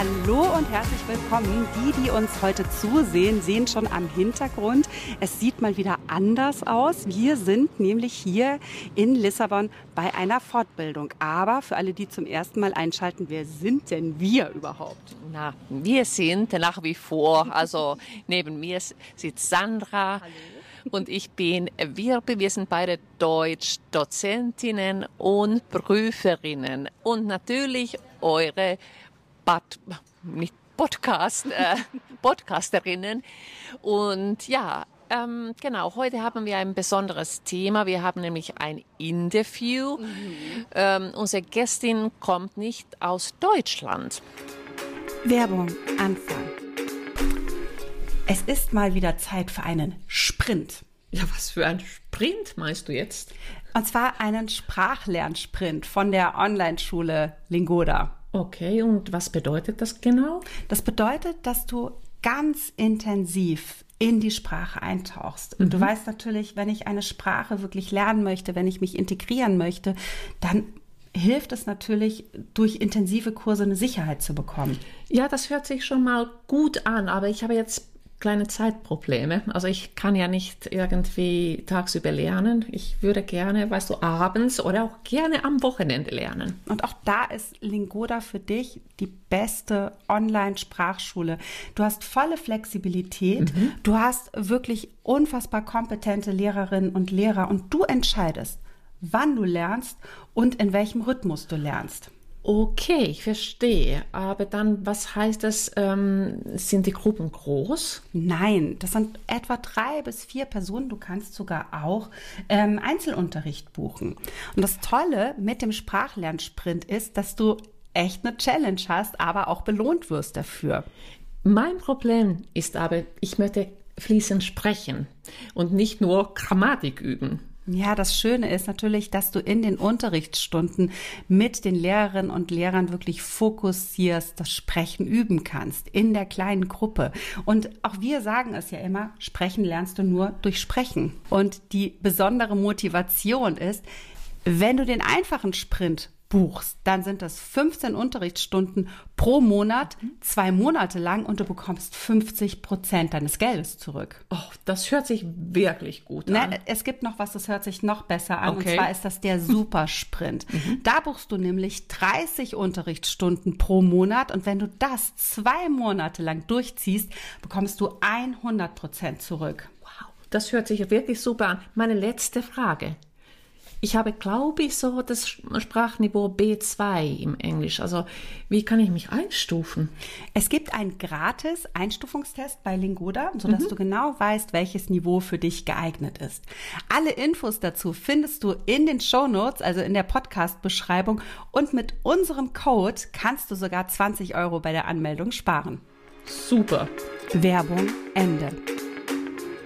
Hallo und herzlich willkommen. Die, die uns heute zusehen, sehen schon am Hintergrund. Es sieht mal wieder anders aus. Wir sind nämlich hier in Lissabon bei einer Fortbildung. Aber für alle, die zum ersten Mal einschalten, wer sind denn wir überhaupt? Na, wir sind nach wie vor, also neben mir sitzt Sandra. Hallo und ich bin Wirbe. Wir sind beide Deutsch-Dozentinnen und Prüferinnen und natürlich eure Bad, nicht Podcast, äh, Podcasterinnen. Und ja, ähm, genau, heute haben wir ein besonderes Thema. Wir haben nämlich ein Interview. Mhm. Ähm, unsere Gästin kommt nicht aus Deutschland. Werbung, Anfang. Es ist mal wieder Zeit für einen Sprint. Ja, was für ein Sprint meinst du jetzt? Und zwar einen Sprachlernsprint von der Online-Schule Lingoda. Okay, und was bedeutet das genau? Das bedeutet, dass du ganz intensiv in die Sprache eintauchst. Und mhm. du weißt natürlich, wenn ich eine Sprache wirklich lernen möchte, wenn ich mich integrieren möchte, dann hilft es natürlich, durch intensive Kurse eine Sicherheit zu bekommen. Ja, das hört sich schon mal gut an, aber ich habe jetzt kleine Zeitprobleme. Also ich kann ja nicht irgendwie tagsüber lernen. Ich würde gerne, weißt du, abends oder auch gerne am Wochenende lernen. Und auch da ist Lingoda für dich die beste Online-Sprachschule. Du hast volle Flexibilität, mhm. du hast wirklich unfassbar kompetente Lehrerinnen und Lehrer und du entscheidest, wann du lernst und in welchem Rhythmus du lernst. Okay, ich verstehe. Aber dann, was heißt das? Ähm, sind die Gruppen groß? Nein, das sind etwa drei bis vier Personen. Du kannst sogar auch ähm, Einzelunterricht buchen. Und das Tolle mit dem Sprachlernsprint ist, dass du echt eine Challenge hast, aber auch belohnt wirst dafür. Mein Problem ist aber, ich möchte fließend sprechen und nicht nur Grammatik üben. Ja, das Schöne ist natürlich, dass du in den Unterrichtsstunden mit den Lehrerinnen und Lehrern wirklich fokussierst, das Sprechen üben kannst in der kleinen Gruppe. Und auch wir sagen es ja immer, sprechen lernst du nur durch Sprechen. Und die besondere Motivation ist, wenn du den einfachen Sprint buchst, dann sind das 15 Unterrichtsstunden pro Monat, zwei Monate lang und du bekommst 50 Prozent deines Geldes zurück. Oh, das hört sich wirklich gut an. Ne, es gibt noch was, das hört sich noch besser an okay. und zwar ist das der Supersprint. Mhm. Da buchst du nämlich 30 Unterrichtsstunden pro Monat und wenn du das zwei Monate lang durchziehst, bekommst du 100 Prozent zurück. Wow, das hört sich wirklich super an. Meine letzte Frage. Ich habe, glaube ich, so das Sprachniveau B2 im Englisch. Also wie kann ich mich einstufen? Es gibt einen gratis Einstufungstest bei Lingoda, sodass mhm. du genau weißt, welches Niveau für dich geeignet ist. Alle Infos dazu findest du in den Show Notes, also in der Podcast-Beschreibung. Und mit unserem Code kannst du sogar 20 Euro bei der Anmeldung sparen. Super. Werbung Ende.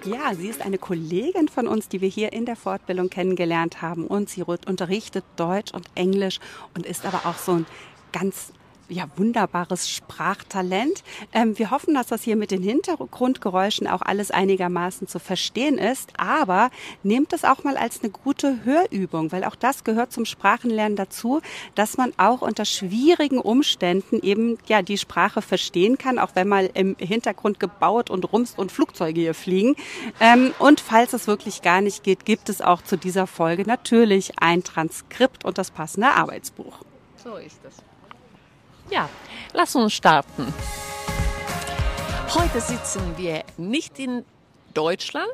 Ja, sie ist eine Kollegin von uns, die wir hier in der Fortbildung kennengelernt haben. Und sie unterrichtet Deutsch und Englisch und ist aber auch so ein ganz ja, wunderbares Sprachtalent. Ähm, wir hoffen, dass das hier mit den Hintergrundgeräuschen auch alles einigermaßen zu verstehen ist, aber nehmt es auch mal als eine gute Hörübung, weil auch das gehört zum Sprachenlernen dazu, dass man auch unter schwierigen Umständen eben ja die Sprache verstehen kann, auch wenn mal im Hintergrund gebaut und rumst und Flugzeuge hier fliegen. Ähm, und falls es wirklich gar nicht geht, gibt es auch zu dieser Folge natürlich ein Transkript und das passende Arbeitsbuch. So ist es. Ja, lass uns starten. Heute sitzen wir nicht in Deutschland,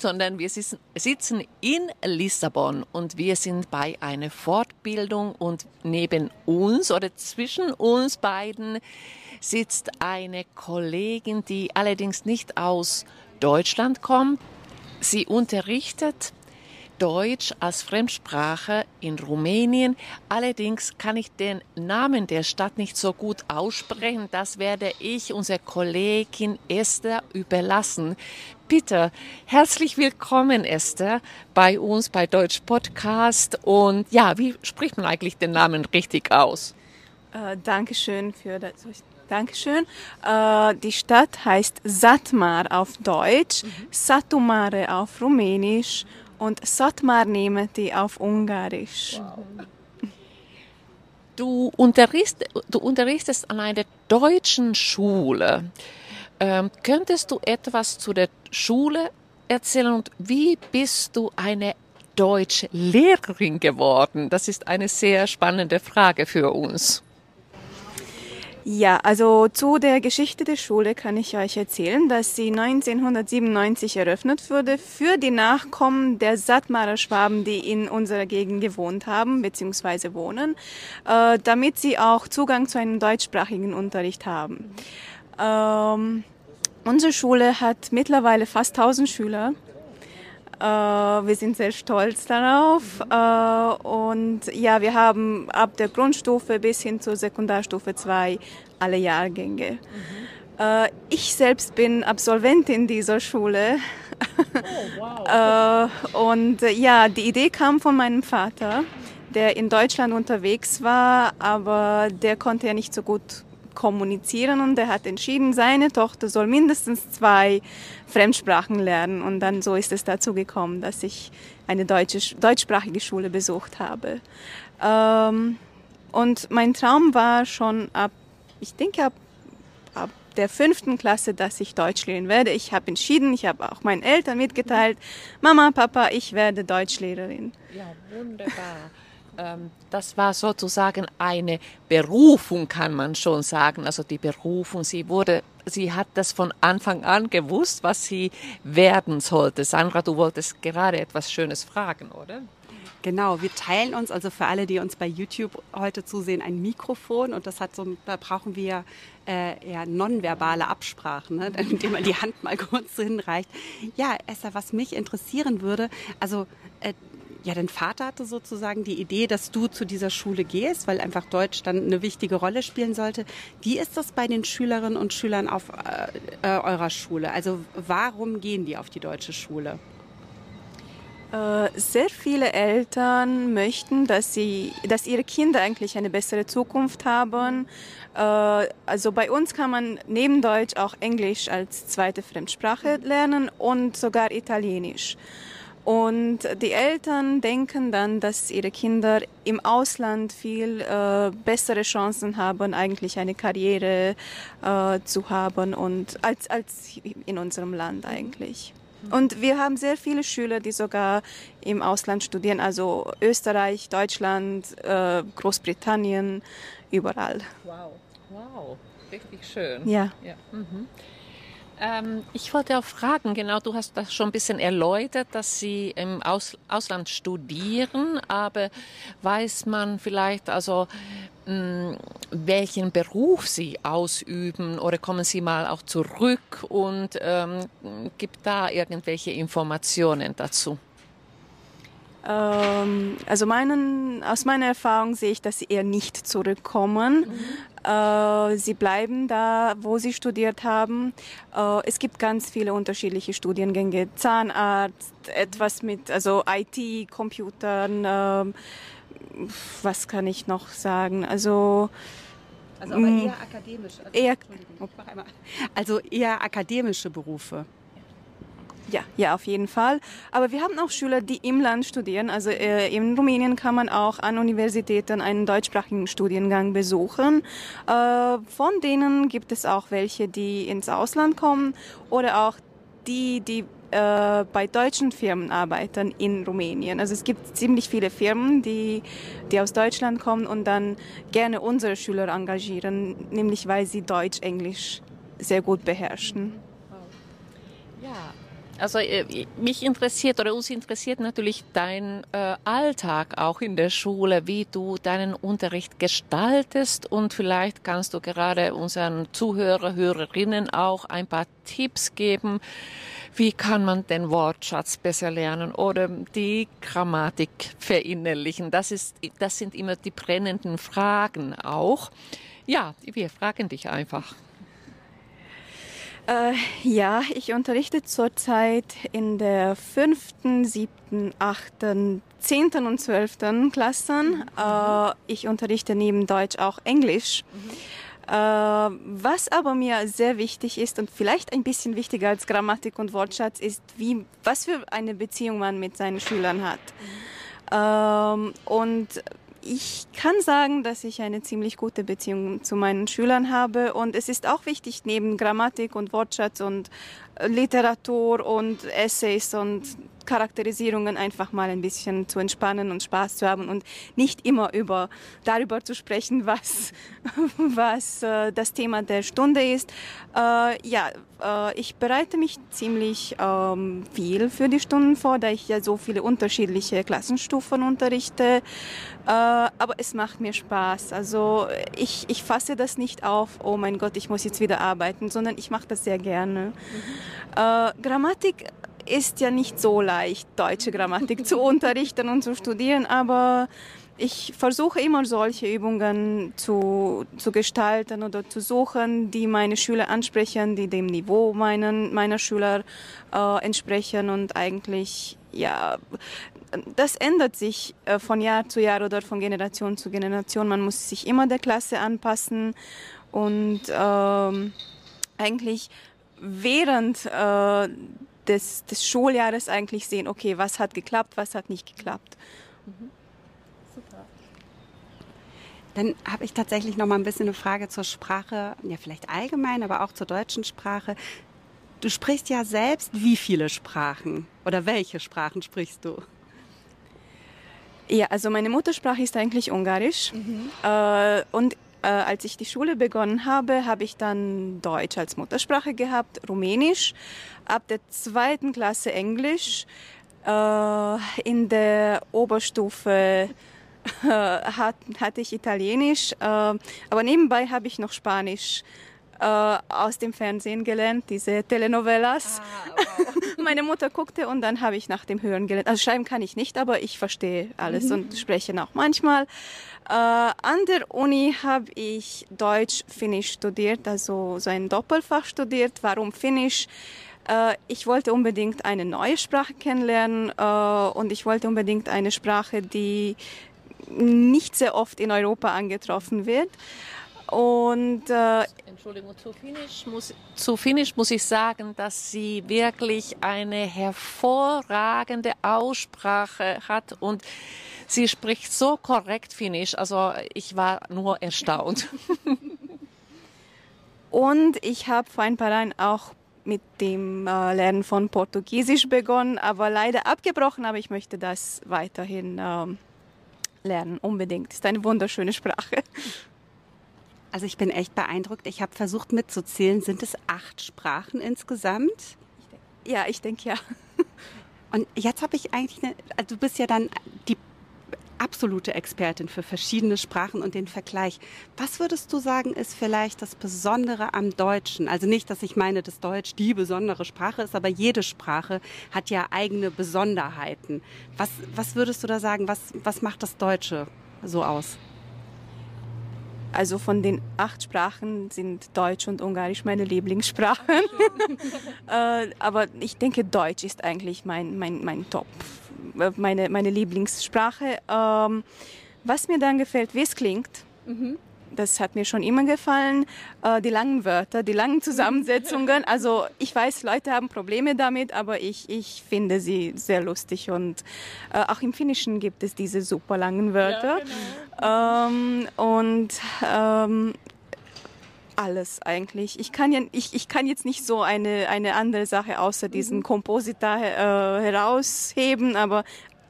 sondern wir sitzen in Lissabon und wir sind bei einer Fortbildung und neben uns oder zwischen uns beiden sitzt eine Kollegin, die allerdings nicht aus Deutschland kommt. Sie unterrichtet Deutsch als Fremdsprache in Rumänien. Allerdings kann ich den Namen der Stadt nicht so gut aussprechen. Das werde ich unserer Kollegin Esther überlassen. Bitte, herzlich willkommen, Esther, bei uns bei Deutsch Podcast. Und ja, wie spricht man eigentlich den Namen richtig aus? Äh, Dankeschön für das. Dankeschön. Äh, die Stadt heißt Satmar auf Deutsch, mhm. Satumare auf Rumänisch und Satmar die auf Ungarisch. Wow. Du, unterricht, du unterrichtest an einer deutschen Schule. Ähm, könntest du etwas zu der Schule erzählen und wie bist du eine Deutschlehrerin geworden? Das ist eine sehr spannende Frage für uns. Ja, also zu der Geschichte der Schule kann ich euch erzählen, dass sie 1997 eröffnet wurde für die Nachkommen der Sattmarer Schwaben, die in unserer Gegend gewohnt haben bzw. wohnen, äh, damit sie auch Zugang zu einem deutschsprachigen Unterricht haben. Ähm, unsere Schule hat mittlerweile fast 1000 Schüler. Äh, wir sind sehr stolz darauf. Äh, und ja, wir haben ab der Grundstufe bis hin zur Sekundarstufe 2 alle Jahrgänge. Mhm. Ich selbst bin Absolventin dieser Schule. Oh, wow. und ja, die Idee kam von meinem Vater, der in Deutschland unterwegs war, aber der konnte ja nicht so gut kommunizieren und er hat entschieden, seine Tochter soll mindestens zwei Fremdsprachen lernen und dann so ist es dazu gekommen, dass ich eine deutsche, deutschsprachige Schule besucht habe. Ähm, und mein Traum war schon ab, ich denke ab, ab der fünften Klasse, dass ich Deutsch lernen werde. Ich habe entschieden, ich habe auch meinen Eltern mitgeteilt, Mama, Papa, ich werde Deutschlehrerin. Ja, wunderbar. Ähm, das war sozusagen eine Berufung, kann man schon sagen. Also die Berufung, sie wurde, sie hat das von Anfang an gewusst, was sie werden sollte. Sandra, du wolltest gerade etwas Schönes fragen, oder? Genau, wir teilen uns, also für alle, die uns bei YouTube heute zusehen, ein Mikrofon und das hat so, da brauchen wir äh, ja, nonverbale Absprachen, ne? indem man die Hand mal kurz hinreicht. Ja, Esther, was mich interessieren würde, also äh, ja, dein Vater hatte sozusagen die Idee, dass du zu dieser Schule gehst, weil einfach Deutsch dann eine wichtige Rolle spielen sollte. Wie ist das bei den Schülerinnen und Schülern auf äh, äh eurer Schule? Also warum gehen die auf die deutsche Schule? Äh, sehr viele Eltern möchten, dass, sie, dass ihre Kinder eigentlich eine bessere Zukunft haben. Äh, also bei uns kann man neben Deutsch auch Englisch als zweite Fremdsprache lernen und sogar Italienisch. Und die Eltern denken dann, dass ihre Kinder im Ausland viel äh, bessere Chancen haben, eigentlich eine Karriere äh, zu haben und als, als in unserem Land eigentlich. Und wir haben sehr viele Schüler, die sogar im Ausland studieren, also Österreich, Deutschland, äh, Großbritannien, überall. Wow, wow, richtig schön. Ja. ja. Mhm. Ähm, ich wollte auch fragen, genau, du hast das schon ein bisschen erläutert, dass Sie im Aus Ausland studieren, aber weiß man vielleicht also, mh, mm, welchen Beruf Sie ausüben oder kommen Sie mal auch zurück und ähm, gibt da irgendwelche Informationen dazu? Ähm, also meinen, aus meiner Erfahrung sehe ich, dass sie eher nicht zurückkommen. Mhm. Äh, sie bleiben da, wo sie studiert haben. Äh, es gibt ganz viele unterschiedliche Studiengänge. Zahnarzt, etwas mit, also IT, Computern, äh, was kann ich noch sagen? Also, also aber eher akademisch. Also, eher, also eher akademische Berufe. Ja, ja, auf jeden Fall. Aber wir haben auch Schüler, die im Land studieren. Also äh, in Rumänien kann man auch an Universitäten einen deutschsprachigen Studiengang besuchen. Äh, von denen gibt es auch welche, die ins Ausland kommen oder auch die, die äh, bei deutschen Firmen arbeiten in Rumänien. Also es gibt ziemlich viele Firmen, die, die aus Deutschland kommen und dann gerne unsere Schüler engagieren, nämlich weil sie Deutsch, Englisch sehr gut beherrschen. Ja, also äh, mich interessiert oder uns interessiert natürlich dein äh, Alltag auch in der Schule, wie du deinen Unterricht gestaltest und vielleicht kannst du gerade unseren Zuhörer, Hörerinnen auch ein paar Tipps geben. Wie kann man den Wortschatz besser lernen oder die Grammatik verinnerlichen? Das ist, das sind immer die brennenden Fragen auch. Ja, wir fragen dich einfach. Äh, ja, ich unterrichte zurzeit in der fünften, siebten, achten, zehnten und zwölften Klassen. Mhm. Äh, ich unterrichte neben Deutsch auch Englisch. Mhm. Äh, was aber mir sehr wichtig ist und vielleicht ein bisschen wichtiger als Grammatik und Wortschatz ist, wie, was für eine Beziehung man mit seinen Schülern hat. Mhm. Ähm, und ich kann sagen, dass ich eine ziemlich gute Beziehung zu meinen Schülern habe. Und es ist auch wichtig, neben Grammatik und Wortschatz und Literatur und Essays und Charakterisierungen einfach mal ein bisschen zu entspannen und Spaß zu haben und nicht immer über darüber zu sprechen, was was äh, das Thema der Stunde ist. Äh, ja, äh, ich bereite mich ziemlich ähm, viel für die Stunden vor, da ich ja so viele unterschiedliche Klassenstufen unterrichte. Äh, aber es macht mir Spaß. Also ich, ich fasse das nicht auf, oh mein Gott, ich muss jetzt wieder arbeiten, sondern ich mache das sehr gerne. Mhm. Äh, Grammatik ist ja nicht so leicht, deutsche Grammatik zu unterrichten und zu studieren, aber ich versuche immer solche Übungen zu, zu gestalten oder zu suchen, die meine Schüler ansprechen, die dem Niveau meinen, meiner Schüler äh, entsprechen und eigentlich, ja, das ändert sich äh, von Jahr zu Jahr oder von Generation zu Generation. Man muss sich immer der Klasse anpassen und ähm, eigentlich während äh, des, des Schuljahres eigentlich sehen, okay, was hat geklappt, was hat nicht geklappt. Mhm. Super. Dann habe ich tatsächlich noch mal ein bisschen eine Frage zur Sprache, ja vielleicht allgemein, aber auch zur deutschen Sprache. Du sprichst ja selbst wie viele Sprachen oder welche Sprachen sprichst du? Ja, also meine Muttersprache ist eigentlich Ungarisch. Mhm. Äh, und äh, als ich die Schule begonnen habe, habe ich dann Deutsch als Muttersprache gehabt, Rumänisch, ab der zweiten Klasse Englisch, äh, in der Oberstufe äh, hat, hatte ich Italienisch, äh, aber nebenbei habe ich noch Spanisch äh, aus dem Fernsehen gelernt, diese Telenovelas. Ah, wow. Meine Mutter guckte und dann habe ich nach dem Hören gelernt. Also schreiben kann ich nicht, aber ich verstehe alles mhm. und spreche auch manchmal. Äh, an der Uni habe ich Deutsch-Finnisch studiert, also so ein Doppelfach studiert. Warum Finnisch? Äh, ich wollte unbedingt eine neue Sprache kennenlernen äh, und ich wollte unbedingt eine Sprache, die nicht sehr oft in Europa angetroffen wird. Und äh, Entschuldigung, zu Finnisch, muss, zu Finnisch muss ich sagen, dass sie wirklich eine hervorragende Aussprache hat und sie spricht so korrekt Finnisch. Also ich war nur erstaunt. und ich habe vor ein paar Jahren auch mit dem äh, Lernen von Portugiesisch begonnen, aber leider abgebrochen, aber ich möchte das weiterhin ähm, lernen, unbedingt. Ist eine wunderschöne Sprache. Also ich bin echt beeindruckt. Ich habe versucht mitzuzählen. Sind es acht Sprachen insgesamt? Ja, ich denke ja. Und jetzt habe ich eigentlich, eine, also du bist ja dann die absolute Expertin für verschiedene Sprachen und den Vergleich. Was würdest du sagen, ist vielleicht das Besondere am Deutschen? Also nicht, dass ich meine, dass Deutsch die besondere Sprache ist, aber jede Sprache hat ja eigene Besonderheiten. Was, was würdest du da sagen? Was, was macht das Deutsche so aus? Also von den acht Sprachen sind Deutsch und Ungarisch meine Lieblingssprachen. äh, aber ich denke, Deutsch ist eigentlich mein, mein, mein Top, äh, meine, meine Lieblingssprache. Ähm, was mir dann gefällt, wie es klingt. Mhm das hat mir schon immer gefallen. Äh, die langen Wörter, die langen Zusammensetzungen. Also ich weiß, Leute haben Probleme damit, aber ich, ich finde sie sehr lustig. Und äh, auch im Finnischen gibt es diese super langen Wörter. Ja, genau. ähm, und ähm, alles eigentlich. Ich kann, ja, ich, ich kann jetzt nicht so eine, eine andere Sache außer diesen mhm. Kompositor äh, herausheben, aber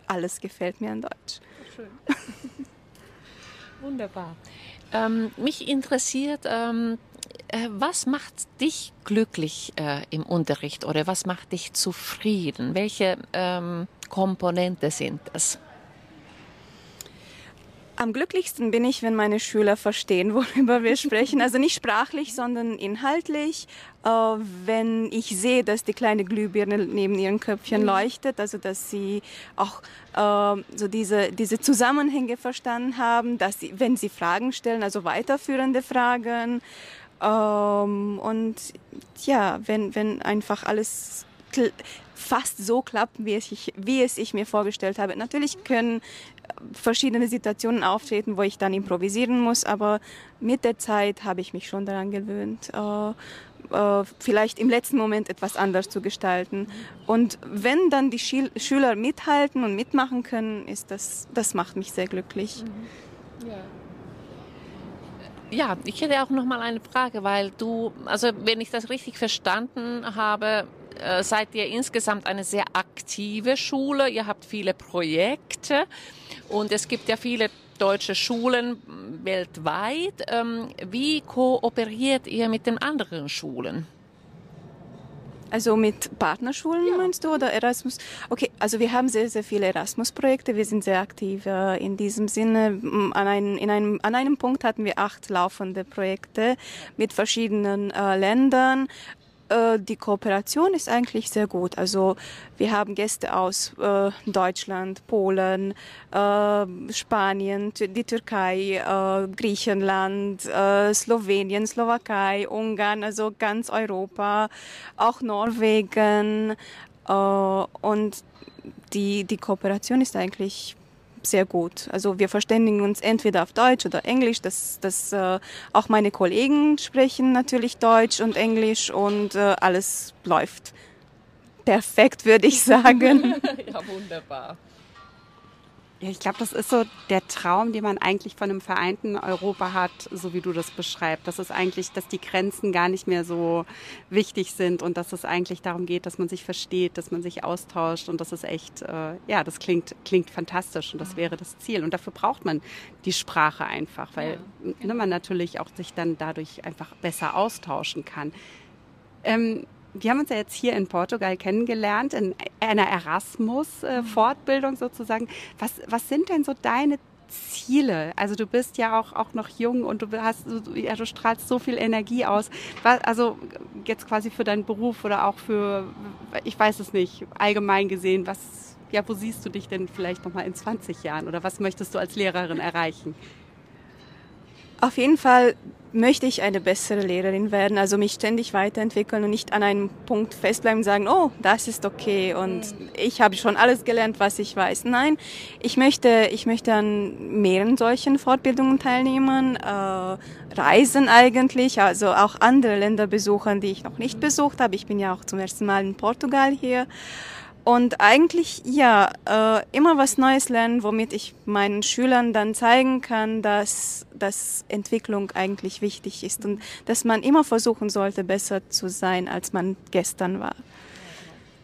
alles gefällt mir an Deutsch. Schön. Wunderbar. Ähm, mich interessiert, ähm, äh, was macht dich glücklich äh, im Unterricht oder was macht dich zufrieden? Welche ähm, Komponente sind das? Am glücklichsten bin ich, wenn meine Schüler verstehen, worüber wir sprechen. Also nicht sprachlich, sondern inhaltlich. Äh, wenn ich sehe, dass die kleine Glühbirne neben ihren Köpfchen mhm. leuchtet, also dass sie auch äh, so diese, diese Zusammenhänge verstanden haben, dass sie, wenn sie Fragen stellen, also weiterführende Fragen. Ähm, und ja, wenn, wenn einfach alles fast so klappt, wie es, ich, wie es ich mir vorgestellt habe. Natürlich können verschiedene Situationen auftreten, wo ich dann improvisieren muss, aber mit der Zeit habe ich mich schon daran gewöhnt. Äh, äh, vielleicht im letzten Moment etwas anders zu gestalten. Und wenn dann die Schil Schüler mithalten und mitmachen können, ist das, das macht mich sehr glücklich. Mhm. Ja. Ja, ich hätte auch noch mal eine Frage, weil du, also wenn ich das richtig verstanden habe, äh, seid ihr insgesamt eine sehr aktive Schule. Ihr habt viele Projekte und es gibt ja viele deutsche Schulen weltweit. Ähm, wie kooperiert ihr mit den anderen Schulen? Also mit Partnerschulen ja. meinst du oder Erasmus? Okay, also wir haben sehr, sehr viele Erasmus-Projekte. Wir sind sehr aktiv äh, in diesem Sinne. An, ein, in einem, an einem Punkt hatten wir acht laufende Projekte mit verschiedenen äh, Ländern. Äh, die Kooperation ist eigentlich sehr gut. Also wir haben Gäste aus äh, Deutschland, Polen, äh, Spanien, die Türkei, äh, Griechenland, äh, Slowenien, Slowakei, Ungarn, also ganz Europa, auch Norwegen. Und die, die Kooperation ist eigentlich sehr gut. Also wir verständigen uns entweder auf Deutsch oder Englisch. Das, das äh, auch meine Kollegen sprechen natürlich Deutsch und Englisch und äh, alles läuft perfekt, würde ich sagen. ja, wunderbar. Ja, ich glaube, das ist so der Traum, den man eigentlich von einem vereinten Europa hat, so wie du das beschreibst. Das ist eigentlich, dass die Grenzen gar nicht mehr so wichtig sind und dass es eigentlich darum geht, dass man sich versteht, dass man sich austauscht und das ist echt, äh, ja, das klingt, klingt fantastisch und das wäre das Ziel. Und dafür braucht man die Sprache einfach, weil ja, genau. ne, man natürlich auch sich dann dadurch einfach besser austauschen kann. Ähm, wir haben uns ja jetzt hier in Portugal kennengelernt, in einer Erasmus-Fortbildung sozusagen. Was, was sind denn so deine Ziele? Also du bist ja auch, auch noch jung und du hast, ja, du strahlst so viel Energie aus. Also jetzt quasi für deinen Beruf oder auch für, ich weiß es nicht, allgemein gesehen, was, ja, wo siehst du dich denn vielleicht nochmal in 20 Jahren oder was möchtest du als Lehrerin erreichen? Auf jeden Fall möchte ich eine bessere Lehrerin werden, also mich ständig weiterentwickeln und nicht an einem Punkt festbleiben und sagen, oh, das ist okay und mhm. ich habe schon alles gelernt, was ich weiß. Nein, ich möchte, ich möchte an mehreren solchen Fortbildungen teilnehmen, äh, reisen eigentlich, also auch andere Länder besuchen, die ich noch nicht besucht habe. Ich bin ja auch zum ersten Mal in Portugal hier und eigentlich, ja, äh, immer was Neues lernen, womit ich meinen Schülern dann zeigen kann, dass, dass Entwicklung eigentlich wichtig ist und dass man immer versuchen sollte, besser zu sein, als man gestern war.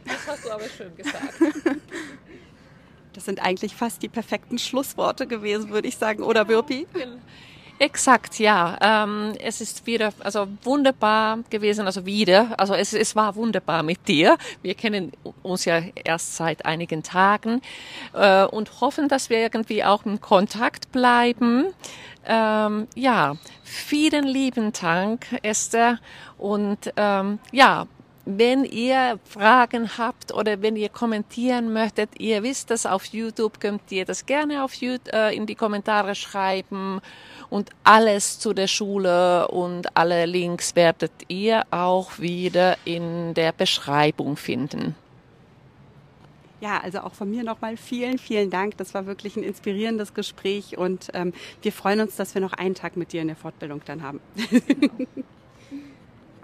Das hast du aber schön gesagt. Das sind eigentlich fast die perfekten Schlussworte gewesen, würde ich sagen, oder Birpi? Exakt, ja. Ähm, es ist wieder, also wunderbar gewesen, also wieder, also es, es war wunderbar mit dir. Wir kennen uns ja erst seit einigen Tagen äh, und hoffen, dass wir irgendwie auch in Kontakt bleiben. Ähm, ja, vielen lieben Dank, Esther. Und ähm, ja, wenn ihr Fragen habt oder wenn ihr kommentieren möchtet, ihr wisst das auf YouTube, könnt ihr das gerne auf YouTube, äh, in die Kommentare schreiben und alles zu der Schule und alle Links werdet ihr auch wieder in der Beschreibung finden. Ja, also auch von mir nochmal vielen, vielen Dank. Das war wirklich ein inspirierendes Gespräch und ähm, wir freuen uns, dass wir noch einen Tag mit dir in der Fortbildung dann haben.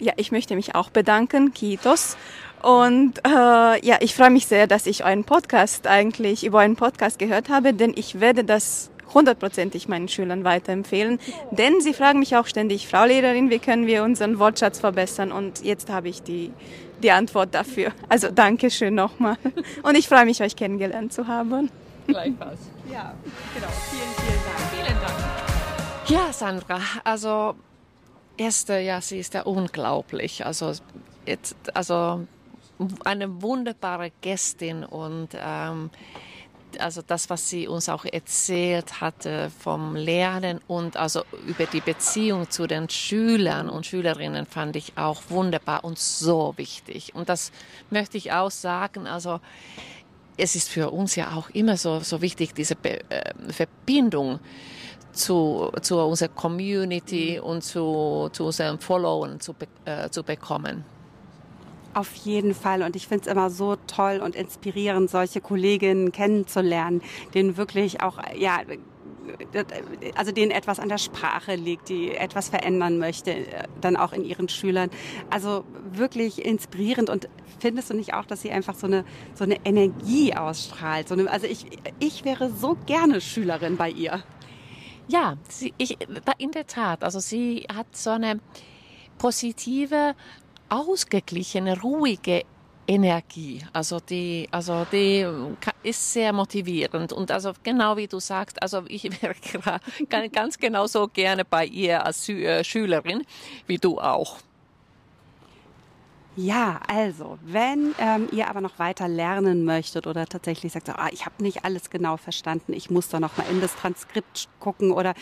ja, ich möchte mich auch bedanken, Kitos. Und äh, ja, ich freue mich sehr, dass ich euren Podcast eigentlich über einen Podcast gehört habe, denn ich werde das hundertprozentig meinen Schülern weiterempfehlen. Denn sie fragen mich auch ständig, Frau Lehrerin, wie können wir unseren Wortschatz verbessern? Und jetzt habe ich die, die Antwort dafür. Also danke schön nochmal. Und ich freue mich, euch kennengelernt zu haben. Gleichfalls. Ja, genau. Vielen, vielen Dank. Vielen Dank. Ja, Sandra, also erste, ja, sie ist ja unglaublich. Also jetzt, also eine wunderbare Gästin und ähm, also das, was sie uns auch erzählt hatte vom Lernen und also über die Beziehung zu den Schülern und Schülerinnen fand ich auch wunderbar und so wichtig. Und das möchte ich auch sagen, also es ist für uns ja auch immer so, so wichtig, diese Be äh, Verbindung zu, zu unserer Community und zu, zu unseren Followern zu, äh, zu bekommen. Auf jeden Fall. Und ich finde es immer so toll und inspirierend, solche Kolleginnen kennenzulernen, denen wirklich auch, ja, also denen etwas an der Sprache liegt, die etwas verändern möchte, äh, dann auch in ihren Schülern. Also wirklich inspirierend und findest du nicht auch, dass sie einfach so eine, so eine Energie ausstrahlt? So eine, also ich, ich wäre so gerne Schülerin bei ihr. Ja, sie, ich, in der Tat. Also sie hat so eine positive, ausgeglichene, ruhige Energie. Also die, also die ist sehr motivierend und also genau wie du sagst, also ich wäre ganz genau so gerne bei ihr als äh, Schülerin wie du auch. Ja, also, wenn ähm, ihr aber noch weiter lernen möchtet oder tatsächlich sagt, ah, ich habe nicht alles genau verstanden, ich muss da noch mal in das Transkript gucken oder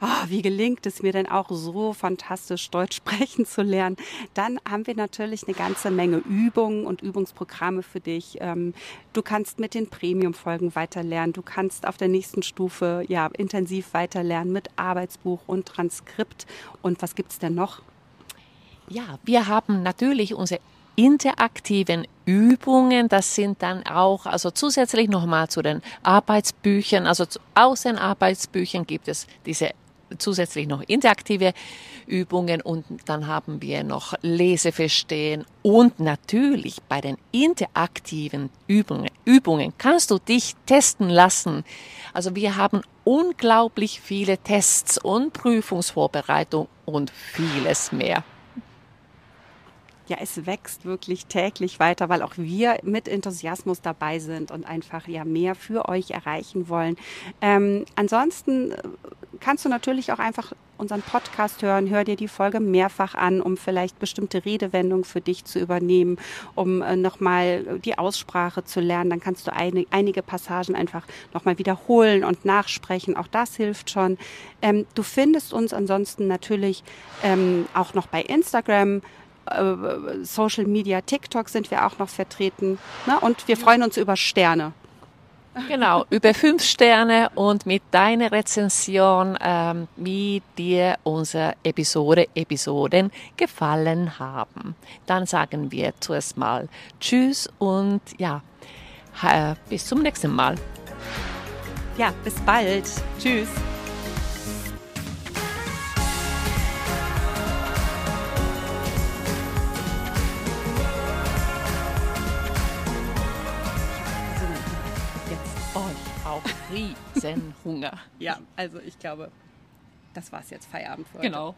oh, wie gelingt es mir denn auch so fantastisch Deutsch sprechen zu lernen, dann haben wir natürlich eine ganze Menge Übungen und Übungsprogramme für dich. Ähm, du kannst mit den Premium-Folgen weiterlernen. Du kannst auf der nächsten Stufe ja intensiv weiterlernen mit Arbeitsbuch und Transkript. Und was gibt's denn noch? Ja, wir haben natürlich unsere interaktiven Übungen. Das sind dann auch, also zusätzlich nochmal zu den Arbeitsbüchern, also aus den Arbeitsbüchern gibt es diese zusätzlich noch interaktive Übungen und dann haben wir noch Leseverstehen und natürlich bei den interaktiven Übungen, Übungen kannst du dich testen lassen. Also wir haben unglaublich viele Tests und Prüfungsvorbereitung und vieles mehr ja, es wächst wirklich täglich weiter, weil auch wir mit Enthusiasmus dabei sind und einfach ja mehr für euch erreichen wollen. Ähm, ansonsten äh, kannst du natürlich auch einfach unseren Podcast hören, hör dir die Folge mehrfach an, um vielleicht bestimmte Redewendungen für dich zu übernehmen, um äh, nochmal die Aussprache zu lernen. Dann kannst du eine, einige Passagen einfach nochmal wiederholen und nachsprechen. Auch das hilft schon. Ähm, du findest uns ansonsten natürlich ähm, auch noch bei Instagram äh, Social Media, TikTok sind wir auch noch vertreten. Ne? Und wir freuen uns über Sterne. Genau, über fünf Sterne und mit deiner Rezension, ähm, wie dir unsere Episode, Episoden gefallen haben. Dann sagen wir zuerst mal Tschüss und ja, bis zum nächsten Mal. Ja, bis bald. Tschüss. Riesenhunger. ja, also ich glaube, das war es jetzt Feierabend für heute. Genau.